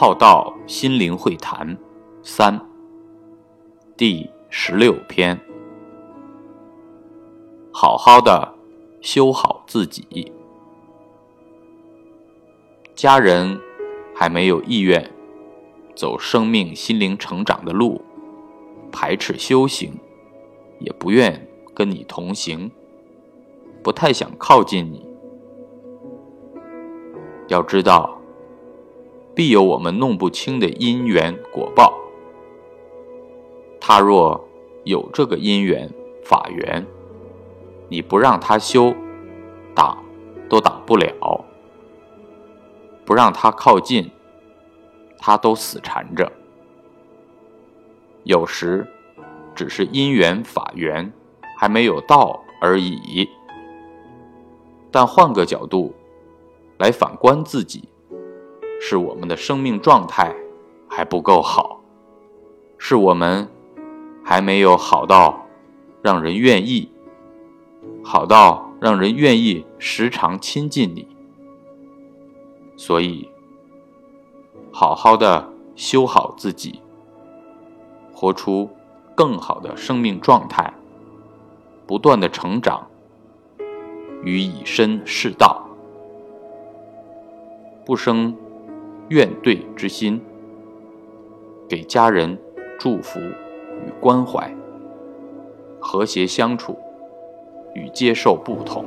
浩道心灵会谈三第十六篇，好好的修好自己。家人还没有意愿走生命心灵成长的路，排斥修行，也不愿跟你同行，不太想靠近你。要知道。必有我们弄不清的因缘果报。他若有这个因缘法缘，你不让他修，挡都挡不了；不让他靠近，他都死缠着。有时只是因缘法缘还没有到而已。但换个角度来反观自己。是我们的生命状态还不够好，是我们还没有好到让人愿意，好到让人愿意时常亲近你。所以，好好的修好自己，活出更好的生命状态，不断的成长，与以身试道，不生。愿对之心给家人祝福与关怀和谐相处与接受不同。